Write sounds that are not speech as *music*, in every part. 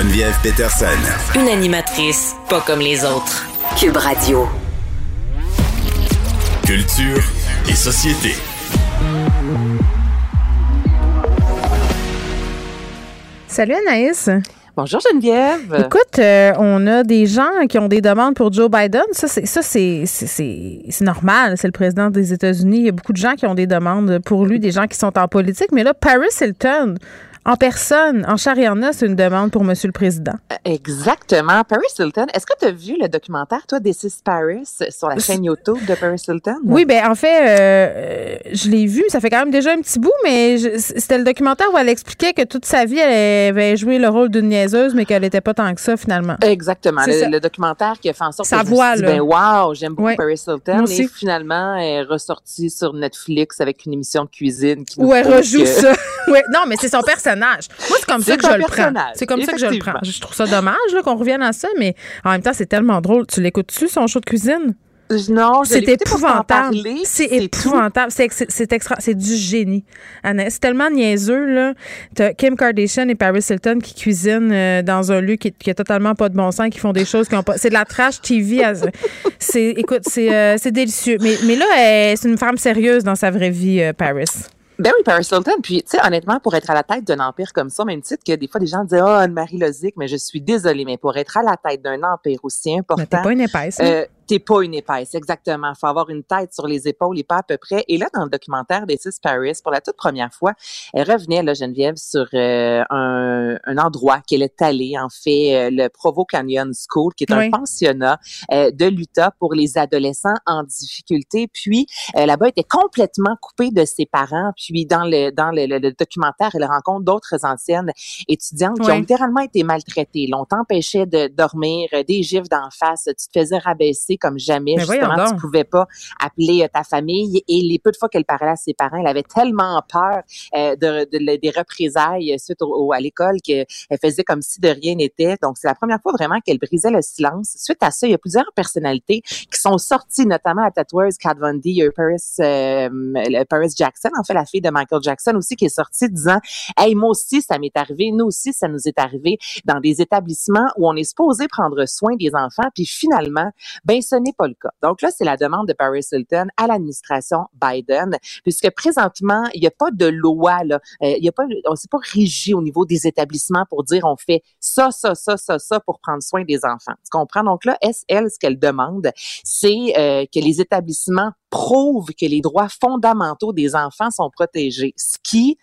Geneviève Peterson. Une animatrice pas comme les autres. Cube Radio. Culture et société. Salut Anaïs. Bonjour Geneviève. Écoute, euh, on a des gens qui ont des demandes pour Joe Biden. Ça, c'est ça, c'est, c'est, c'est- c'est normal. C'est le président des États-Unis. Il y a beaucoup de gens qui ont des demandes pour lui, des gens qui sont en politique. Mais là, Paris Hilton, en personne, en chair et en os, une demande pour Monsieur le Président. Exactement. Paris Hilton. Est-ce que tu as vu le documentaire, toi, This is Paris, sur la chaîne YouTube de Paris Hilton? Oui, ben en fait, euh, euh, je l'ai vu. Ça fait quand même déjà un petit bout, mais je- c'était le documentaire où elle expliquait que toute sa vie, elle avait joué le rôle d'une niaiseuse, mais qu'elle n'était pas tant que ça finalement. Exactement. Le, le documentaire qui a fait en sorte Sa que je voix, me suis dit, ben wow, j'aime beaucoup Ouais. Paris Hilton. aussi. Et finalement, elle est ressortie sur Netflix avec une émission de cuisine qui Où elle rejoue que- ça. *laughs* *laughs* Ouais, non, mais c'est son personnage. Moi, c'est comme ça que je le prends. C'est comme ça que je le prends. Je trouve ça dommage là, qu'on revienne à ça, mais en même temps, c'est tellement drôle. Tu l'écoutes-tu, son show de cuisine? Non, je C'est épouvantable. C'est épouvantable. C'est ex- c'est extra. C'est du génie. C'est tellement niaiseux, là. T'as Kim Kardashian et Paris Hilton qui cuisinent euh, dans un lieu qui, qui a totalement pas de bon sens, qui font des choses qui ont pas. C'est de la trash TV. à- C'est, écoute, c'est, euh, délicieux. Mais, mais là, c'est une femme sérieuse dans sa vraie vie, euh, Paris. Ben oui, Paris Hilton. Puis, tu sais, honnêtement, pour être à la tête d'un empire comme ça, même titre que des fois, des gens disent, ah, Anne-Marie Lozic, mais je suis désolée, mais pour être à la tête d'un empire aussi Mais important. t'es pas une épaisse. Euh, t'es pas une épaisse, exactement. Faut avoir une tête sur les épaules et pas à peu près. Et là, dans le documentaire des Six Paris, pour la toute première fois, elle revenait, là, Geneviève, sur euh, un, un endroit qu'elle est allée, en fait, euh, le Provo Canyon School, qui est Oui. un pensionnat euh, de l'Utah pour les adolescents en difficulté. Puis, euh, là-bas, elle était complètement coupée de ses parents. Puis, dans le, dans le, le- le documentaire, elle rencontre d'autres anciennes étudiantes qui ont littéralement été maltraitées. L'on t'empêchait de dormir, des gifs d'en face, tu te faisais rabaisser comme jamais. Mais voyons Justement, tu pouvais pas appeler euh, ta famille. Et les peu de fois qu'elle parlait à ses parents, elle avait tellement peur euh, de, de- des représailles suite au, au- à l'école qu'elle faisait comme si de rien n'était. Donc, c'est la première fois vraiment qu'elle brisait le silence. Suite à ça, il y a plusieurs personnalités qui sont sorties, notamment la tatoueuse Kat Von D, il y a eu Paris, euh, Paris Jackson, en fait, la fille de Michael Jackson aussi, qui est sortie disant, hey, moi aussi, ça m'est arrivé, nous aussi, ça nous est arrivé dans des établissements où on est supposé prendre soin des enfants, puis finalement, ben, ce n'est pas le cas. Donc là, c'est la demande de Paris Hilton à l'administration Biden, puisque présentement, il n'y a pas de loi, là. Euh, il y a pas, on s'est pas régi au niveau des établissements pour dire on fait ça, ça, ça, ça, ça pour prendre soin des enfants. Tu comprends? Donc là, elle, ce qu'elle demande, c'est euh, que les établissements prouvent que les droits fondamentaux des enfants sont protégés. Ce qui,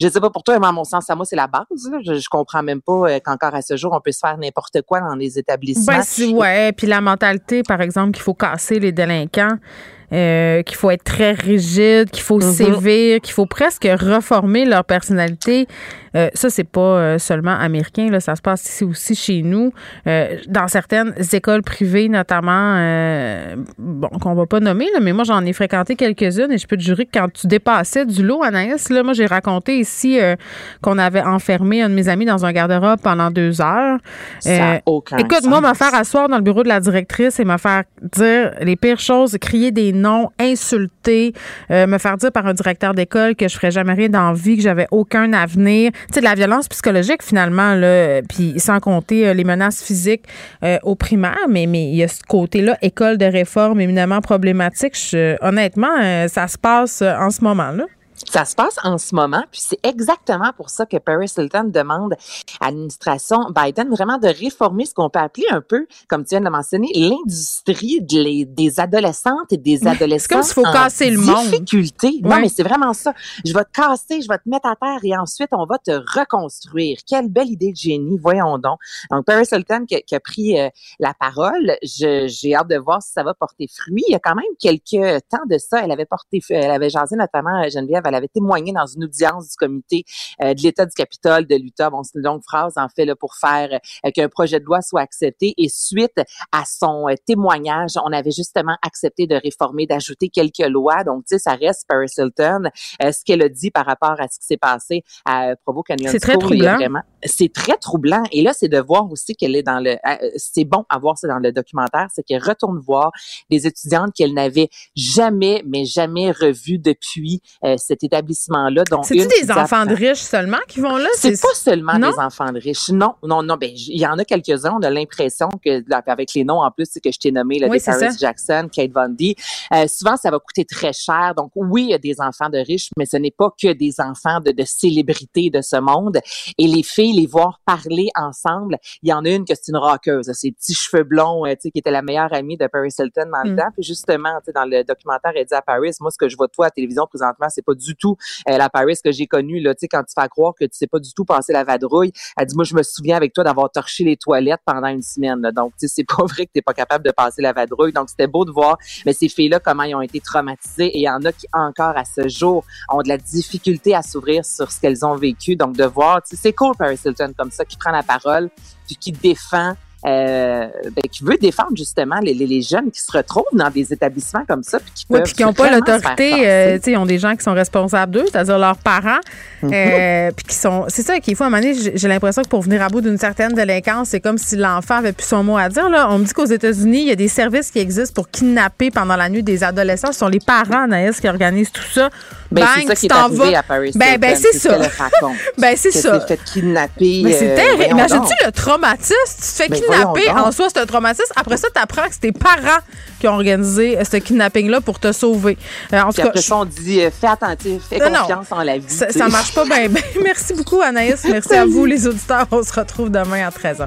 je sais pas pour toi, mais à mon sens, à moi, c'est la base. là. Je, je comprends même pas euh, qu'encore à ce jour, on peut se faire n'importe quoi dans les établissements. Ben, si, ouais. Puis la mentalité, par exemple, qu'il faut casser les délinquants, euh, qu'il faut être très rigide, qu'il faut Mhm. sévir, qu'il faut presque reformer leur personnalité. Euh, ça, c'est pas euh, seulement américain, là, ça se passe ici aussi chez nous. Euh, dans certaines écoles privées, notamment, euh, bon, qu'on va pas nommer, là, mais moi, j'en ai fréquenté quelques-unes et je peux te jurer que quand tu dépassais du lot, Anaïs, là, moi, j'ai raconté ici euh, qu'on avait enfermé un de mes amis dans un garde-robe pendant deux heures. Ça Euh, aucun Écoute, sens. moi, me faire asseoir dans le bureau de la directrice et me faire dire les pires choses, crier des noms, insulter, euh, me faire dire par un directeur d'école que je ferais jamais rien dans la vie, que j'avais aucun avenir. De la violence psychologique, finalement, là, puis sans compter euh, les menaces physiques euh, au primaire, mais il y a ce côté-là, école de réforme éminemment problématique. Honnêtement, euh, ça se passe en ce moment-là. Ça se passe en ce moment, puis c'est exactement pour ça que Paris Hilton demande à l'administration Biden vraiment de réformer ce qu'on peut appeler un peu, comme tu viens de le mentionner, l'industrie de des adolescentes et des adolescents. Comme s'il faut casser le monde. difficulté. Non, mais c'est vraiment ça. Je vais te casser, je vais te mettre à terre et ensuite on va te reconstruire. Quelle belle idée de génie, voyons donc. Donc Paris Hilton qui, qui a pris euh, la parole, j'ai hâte de voir si ça va porter fruit. Il y a quand même quelques temps de ça, elle avait porté, elle avait jasé notamment Geneviève elle avait témoigné dans une audience du comité euh, de l'État du Capitole de l'Utah. Bon, c'est une longue phrase, en fait, là, pour faire euh, qu'un projet de loi soit accepté. Et suite à son euh, témoignage, on avait justement accepté de réformer, d'ajouter quelques lois. Donc, tu sais, ça reste Paris Hilton. ce qu'elle a dit par rapport à ce qui s'est passé à Provo Canyon C'est très troublant. C'est très troublant. Et là, c'est de voir aussi qu'elle est dans le... c'est bon à voir ça dans le documentaire, c'est qu'elle retourne voir des étudiantes qu'elle n'avait jamais, mais jamais revues depuis cette établissement-là. C'est des enfants de riches seulement qui vont là? C'est pas seulement des enfants de riches. Non, non, non. Ben, il y en a quelques-uns. On a l'impression que, avec les noms en plus que je t'ai nommé, là, Paris Jackson, Kate Bundy, euh, souvent ça va coûter très cher. Donc oui, il y a des enfants de riches, mais ce n'est pas que des enfants de, de célébrités de ce monde. Et les filles, les voir parler ensemble, il y en a une que c'est une rockeuse, ses petits cheveux blonds, euh, tu sais, qui était la meilleure amie de Paris Hilton dans le mm. temps. Puis justement, tu sais, dans le documentaire, elle dit à Paris, moi, ce que je vois de toi à la télévision présentement, c'est pas du tout euh, la Paris que j'ai connue, là, tu sais, quand tu fais croire que tu sais pas du tout passer la vadrouille. Elle dit, moi, je me souviens avec toi d'avoir torché les toilettes pendant une semaine. Donc, tu sais, c'est pas *laughs* vrai que t'es pas capable de passer la vadrouille. Donc, c'était beau de voir, mais ces filles-là, comment ils ont été traumatisées. Et il y en a qui, encore à ce jour, ont de la difficulté à s'ouvrir sur ce qu'elles ont vécu. Donc, de voir, tu sais, c'est cool, Paris Hilton, comme ça, qui prend la parole, puis qui défend ben, qui veut défendre justement les, les, jeunes qui se retrouvent dans des établissements comme ça puis qui oui, puis qui n'ont pas l'autorité euh, ils ont des gens qui sont responsables d'eux c'est-à-dire leurs parents mhm. euh, puis qui sont c'est ça qu'il faut à un moment donné j'ai l'impression que pour venir à bout d'une certaine délinquance c'est comme si l'enfant avait plus son mot à dire là. On me dit qu'aux États-Unis il y a des services qui existent pour kidnapper pendant la nuit des adolescents. Ce sont les parents Naïs qui organisent tout ça. Ben, c'est ça qui est arrivé à Paris ben, ben c'est ça. *laughs* ben c'est ça. fait kidnapper mais c'est terrible. imagine-tu le traumatisme? Tu te fais ben, kidnapper. En soi, c'est un traumatisme. Après ça, tu apprends que c'est tes parents qui ont organisé ce kidnapping-là pour te sauver. Euh, en tout cas, après ça, on dit euh, fais attention, fais confiance en la vie. Ça, ça marche pas bien. *laughs* Merci beaucoup, Anaïs. Merci à vous, les auditeurs. On se retrouve demain à 13h.